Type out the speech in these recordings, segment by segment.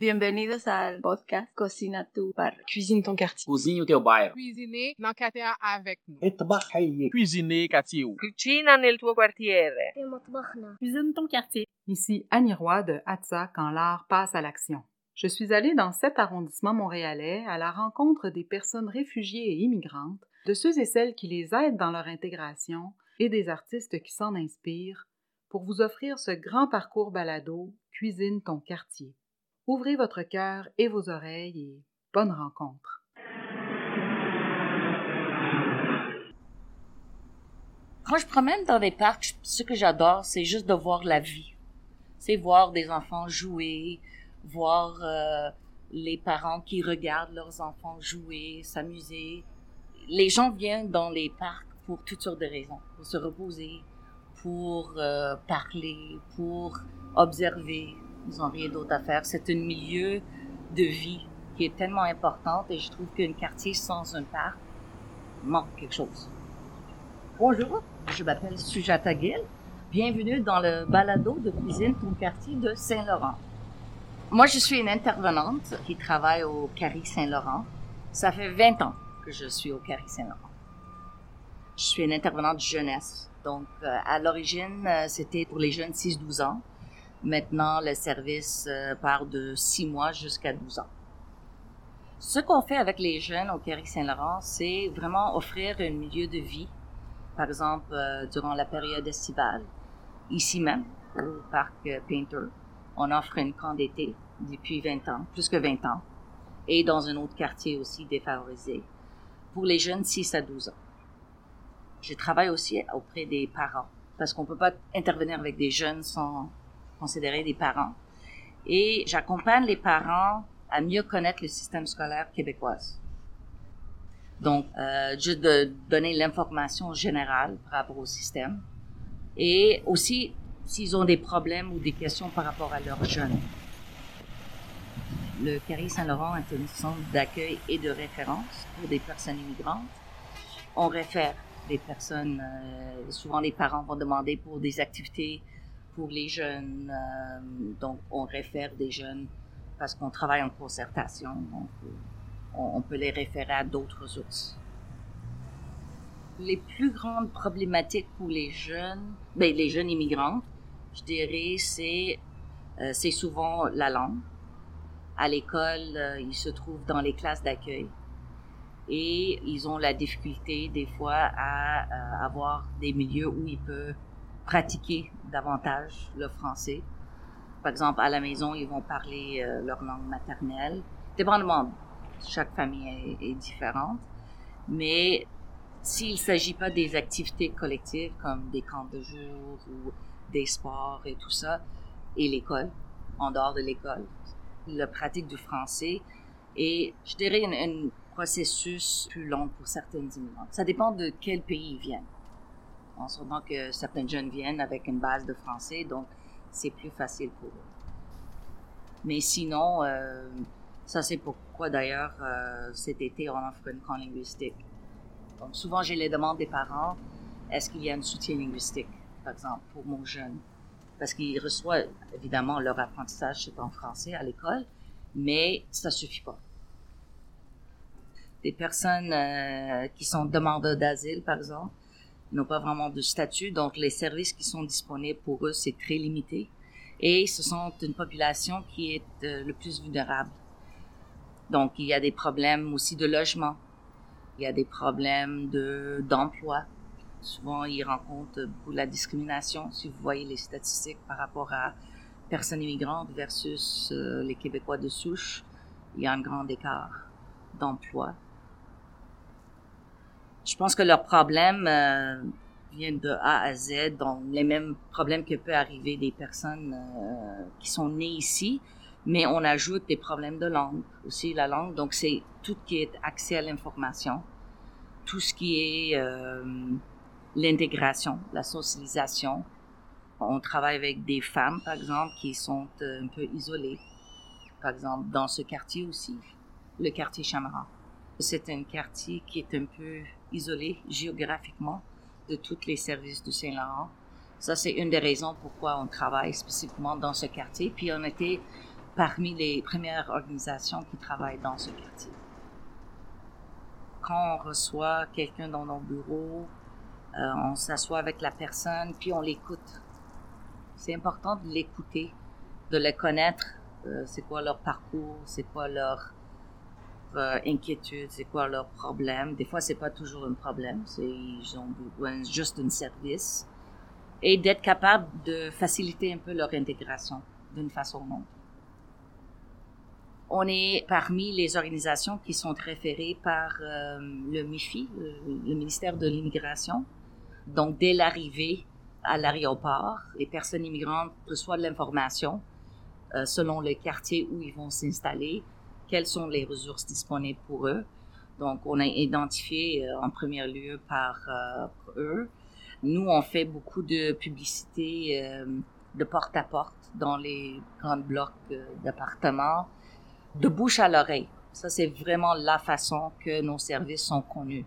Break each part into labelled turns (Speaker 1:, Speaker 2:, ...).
Speaker 1: Bienvenidos al podcast Cocina tu barrio.
Speaker 2: Cuisine ton quartier.
Speaker 3: Cozinha o teu bairro.
Speaker 4: Cuisiner dans quartier avec nous.
Speaker 5: Trabalhar.
Speaker 3: Cuisiner quartier.
Speaker 6: Cucina nel tuo quartiere.
Speaker 2: Cuisine ton quartier.
Speaker 7: Ici Annie Roy de Hatsa quand l'art passe à l'action. Je suis allée dans cet arrondissement montréalais à la rencontre des personnes réfugiées et immigrantes, de ceux et celles qui les aident dans leur intégration et des artistes qui s'en inspirent pour vous offrir ce grand parcours balado Cuisine ton quartier. Ouvrez votre cœur et vos oreilles et bonne rencontre.
Speaker 8: Quand je promène dans des parcs, ce que j'adore, c'est juste de voir la vie. C'est voir des enfants jouer, voir euh, les parents qui regardent leurs enfants jouer, s'amuser. Les gens viennent dans les parcs pour toutes sortes de raisons, pour se reposer, pour euh, parler, pour observer. Ils n'ont rien d'autre à faire. C'est un milieu de vie qui est tellement important et je trouve qu'un quartier sans un parc manque quelque chose. Bonjour, je m'appelle Sujata Gill. Bienvenue dans le balado de cuisine ton quartier de Saint-Laurent. Moi, je suis une intervenante qui travaille au Carré Saint-Laurent. Ça fait 20 ans que je suis au Carré Saint-Laurent. Je suis une intervenante jeunesse. Donc, euh, à l'origine, euh, c'était pour les jeunes 6-12 ans. Maintenant, le service euh, part de 6 mois jusqu'à 12 ans. Ce qu'on fait avec les jeunes au Carré Saint-Laurent, c'est vraiment offrir un milieu de vie. Par exemple, euh, durant la période estivale, ici même, au parc Painter, on offre une camp d'été depuis 20 ans, plus que 20 ans, et dans un autre quartier aussi défavorisé, pour les jeunes 6 à 12 ans. Je travaille aussi auprès des parents, parce qu'on ne peut pas intervenir avec des jeunes sans considérer des parents. Et j'accompagne les parents à mieux connaître le système scolaire québécois. Donc, euh, juste de donner l'information générale par rapport au système. Et aussi, s'ils ont des problèmes ou des questions par rapport à leurs jeunes. Le Carré Saint-Laurent est un centre d'accueil et de référence pour des personnes immigrantes. On réfère les personnes, euh, souvent les parents vont demander pour des activités pour les jeunes. euh, donc, on réfère des jeunes parce qu'on travaille en concertation. Donc, euh, on, peut les référer à d'autres sources. Les plus grandes problématiques pour les jeunes, ben, les jeunes immigrants, je dirais, c'est euh, c'est souvent la langue. À l'école, ils se trouvent dans les classes d'accueil et ils ont la difficulté des fois à avoir des milieux où ils peuvent pratiquer davantage le français. Par exemple, à la maison, ils vont parler euh, leur langue maternelle. Dépendamment, chaque famille est, différente. Mais s'il ne s'agit pas des activités collectives comme des camps de jour ou des sports et tout ça, et l'école, en dehors de l'école, la pratique du français est, je dirais, un, un processus plus long pour certaines immigrants. Ça dépend de quel pays ils viennent. En sûrement que certains jeunes viennent avec une base de français, donc c'est plus facile pour eux. Mais sinon, euh, ça c'est pourquoi d'ailleurs euh, cet été on offre une camp linguistique. Donc souvent j'ai les demandes des parents, est-ce qu'il y a un soutien linguistique, par exemple, pour mon jeune? Parce qu'ils reçoivent évidemment leur apprentissage en français à l'école, mais ça suffit pas. Des personnes euh, qui sont demandeurs d'asile, par exemple, n'ont pas vraiment de statut, donc les services qui sont disponibles pour eux, c'est très limité. Et ce sont une population qui est euh, le plus vulnérable. Donc, il y a des problèmes aussi de logement. Il y a des problèmes de, d'emploi. Souvent, ils rencontrent beaucoup de la discrimination. Si vous voyez les statistiques par rapport à personnes immigrantes versus euh, les Québécois de souche, il y a un grand écart d'emploi. Je pense que leurs problèmes euh, viennent de A à Z, donc les mêmes problèmes que peut arriver des personnes euh, qui sont nées ici, mais on ajoute des problèmes de langue aussi, la langue. Donc c'est tout ce qui est accès à l'information, tout ce qui est euh, l'intégration, la socialisation. On travaille avec des femmes, par exemple, qui sont euh, un peu isolées. Par exemple, dans ce quartier aussi, le quartier Chamara. C'est un quartier qui est un peu isolé géographiquement de tous les services du Saint-Laurent. Ça, c'est une des raisons pourquoi on travaille spécifiquement dans ce quartier. Puis on était parmi les premières organisations qui travaillent dans ce quartier. Quand on reçoit quelqu'un dans nos bureaux, euh, on s'assoit avec la personne, puis on l'écoute. C'est important de l'écouter, de les connaître. Euh, c'est quoi leur parcours, c'est quoi leur euh, inquiétude, c'est quoi leur problème? Des fois, c'est pas toujours un problème, c'est ils ont besoin juste d'un service et d'être capable de faciliter un peu leur intégration d'une façon ou autre. On est parmi les organisations qui sont référées par euh, le MIFI, le, ministère de l'Immigration. Donc, dès l'arrivée à l'aéroport, les personnes immigrantes reçoivent de l'information euh, selon le quartier où ils vont s'installer, quelles sont les ressources disponibles pour eux. Donc, on a identifié euh, en premier lieu par eux. Nous, on fait beaucoup de publicité de porte à porte dans les grands blocs d'appartements de bouche à l'oreille. Ça, c'est vraiment la façon que nos services sont connus.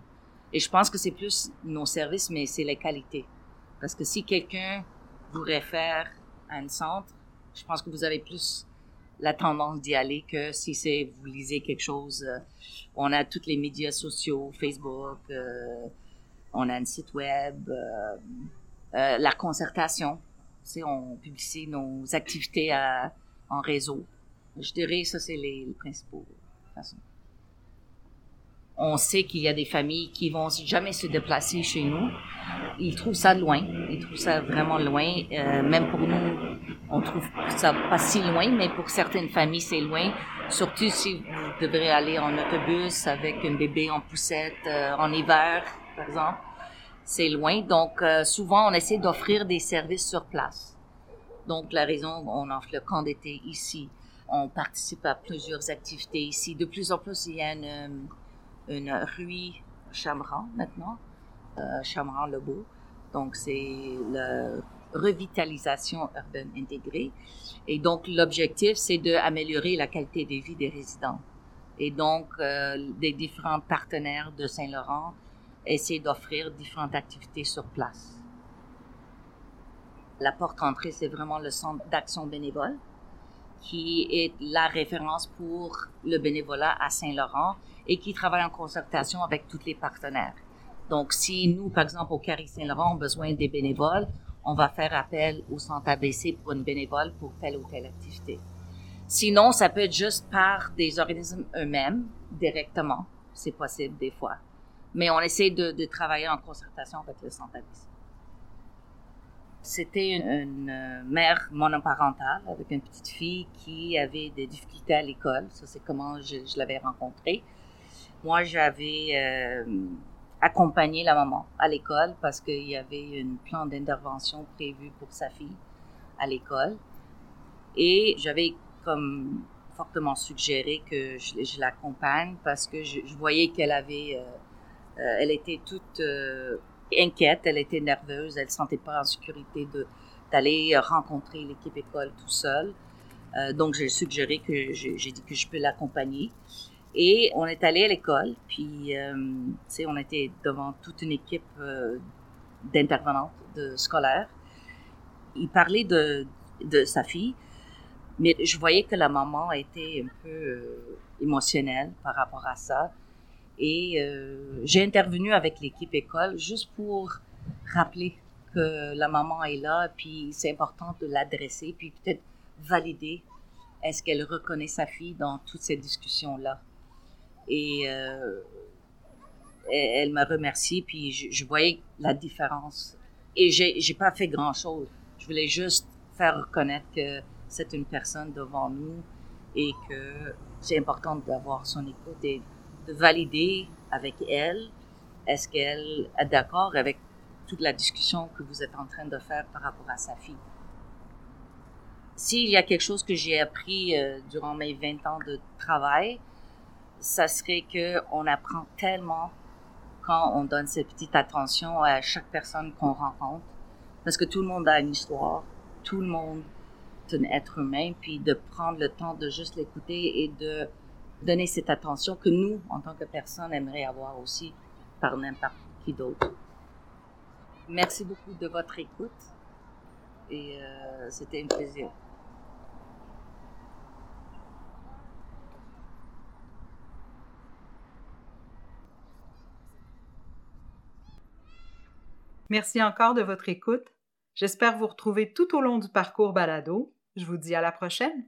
Speaker 8: Et je pense que c'est plus nos services, mais c'est les qualités. Parce que si quelqu'un vous réfère à un centre, je pense que vous avez plus la tendance d'y aller que si c'est vous lisez quelque chose. Euh, on a tous les médias sociaux, Facebook, euh, on a un site web, euh, la concertation. On publie nos activités en réseau. Je dirais ça, c'est les, principaux façons. On sait qu'il y a des familles qui vont jamais se déplacer chez nous. Ils trouvent ça loin. Ils trouvent ça vraiment loin. Euh, même pour nous, on trouve ça pas si loin, mais pour certaines familles, c'est loin. Surtout si vous devrez aller en autobus avec un bébé en poussette euh, en hiver, par exemple. C'est loin. Donc, euh, souvent, on essaie d'offrir des services sur place. Donc, la raison, on offre le camp d'été ici on participe à plusieurs activités ici. De plus en plus, il y a une, une rue Chamran maintenant, euh, Chamran-le-Beau. Donc, c'est la revitalisation urbaine intégrée. Et donc, l'objectif, c'est d'améliorer la qualité de vie des résidents. Et donc, euh, des différents partenaires de Saint-Laurent essaient d'offrir différentes activités sur place. La porte entrée, c'est vraiment le centre d'action bénévole qui est la référence pour le bénévolat à Saint-Laurent et qui travaille en concertation avec tous les partenaires. Donc, si nous, par exemple, au Carré Saint-Laurent, avons besoin des bénévoles, on va faire appel au centre ABC pour une bénévole pour telle ou telle activité. Sinon, ça peut être juste par des organismes eux-mêmes, directement. C'est possible des fois. Mais on essaie de, de travailler en concertation avec le centre ABC. C'était une, euh, mère monoparentale avec une petite fille qui avait des difficultés à l'école. Ça, c'est comment je, l'avais rencontrée. Moi, j'avais euh, accompagné la maman à l'école parce qu'il y avait un plan d'intervention prévu pour sa fille à l'école. Et j'avais comme fortement suggéré que je, l'accompagne parce que je, voyais qu'elle avait, euh, elle était toute inquiète, elle était nerveuse, elle ne sentait pas en sécurité d'aller rencontrer l'équipe école tout seul. Euh, donc, j'ai suggéré que j'ai dit que je peux l'accompagner. Et on est allé à l'école, puis, euh, on était devant toute une équipe euh, d'intervenantes de scolaires. Il parlait de, de sa fille, mais je voyais que la maman était un peu émotionnelle par rapport à ça. Et euh, j'ai intervenu avec l'équipe école juste pour rappeler que la maman est là, puis c'est important de l'adresser, puis peut-être valider est-ce qu'elle reconnaît sa fille dans toutes ces discussions-là. Et euh, elle, m'a remercié, puis je, voyais la différence. Et j'ai, j'ai pas fait grand-chose. Je voulais juste faire reconnaître que c'est une personne devant nous et que c'est important d'avoir son écoute de valider avec elle, est-ce qu'elle est d'accord avec toute la discussion que vous êtes en train de faire par rapport à sa fille? S'il y a quelque chose que j'ai appris euh, durant mes 20 ans de travail, ça serait que on apprend tellement quand on donne cette petite attention à chaque personne qu'on rencontre, parce que tout le monde a une histoire, tout le monde est un être humain, puis de prendre le temps de juste l'écouter et de donner cette attention que nous, en tant que personne aimerions avoir aussi par n'importe qui d'autre. Merci beaucoup de votre écoute et euh, c'était un plaisir.
Speaker 7: Merci encore de votre écoute. J'espère vous retrouver tout au long du parcours Balado. Je vous dis à la prochaine.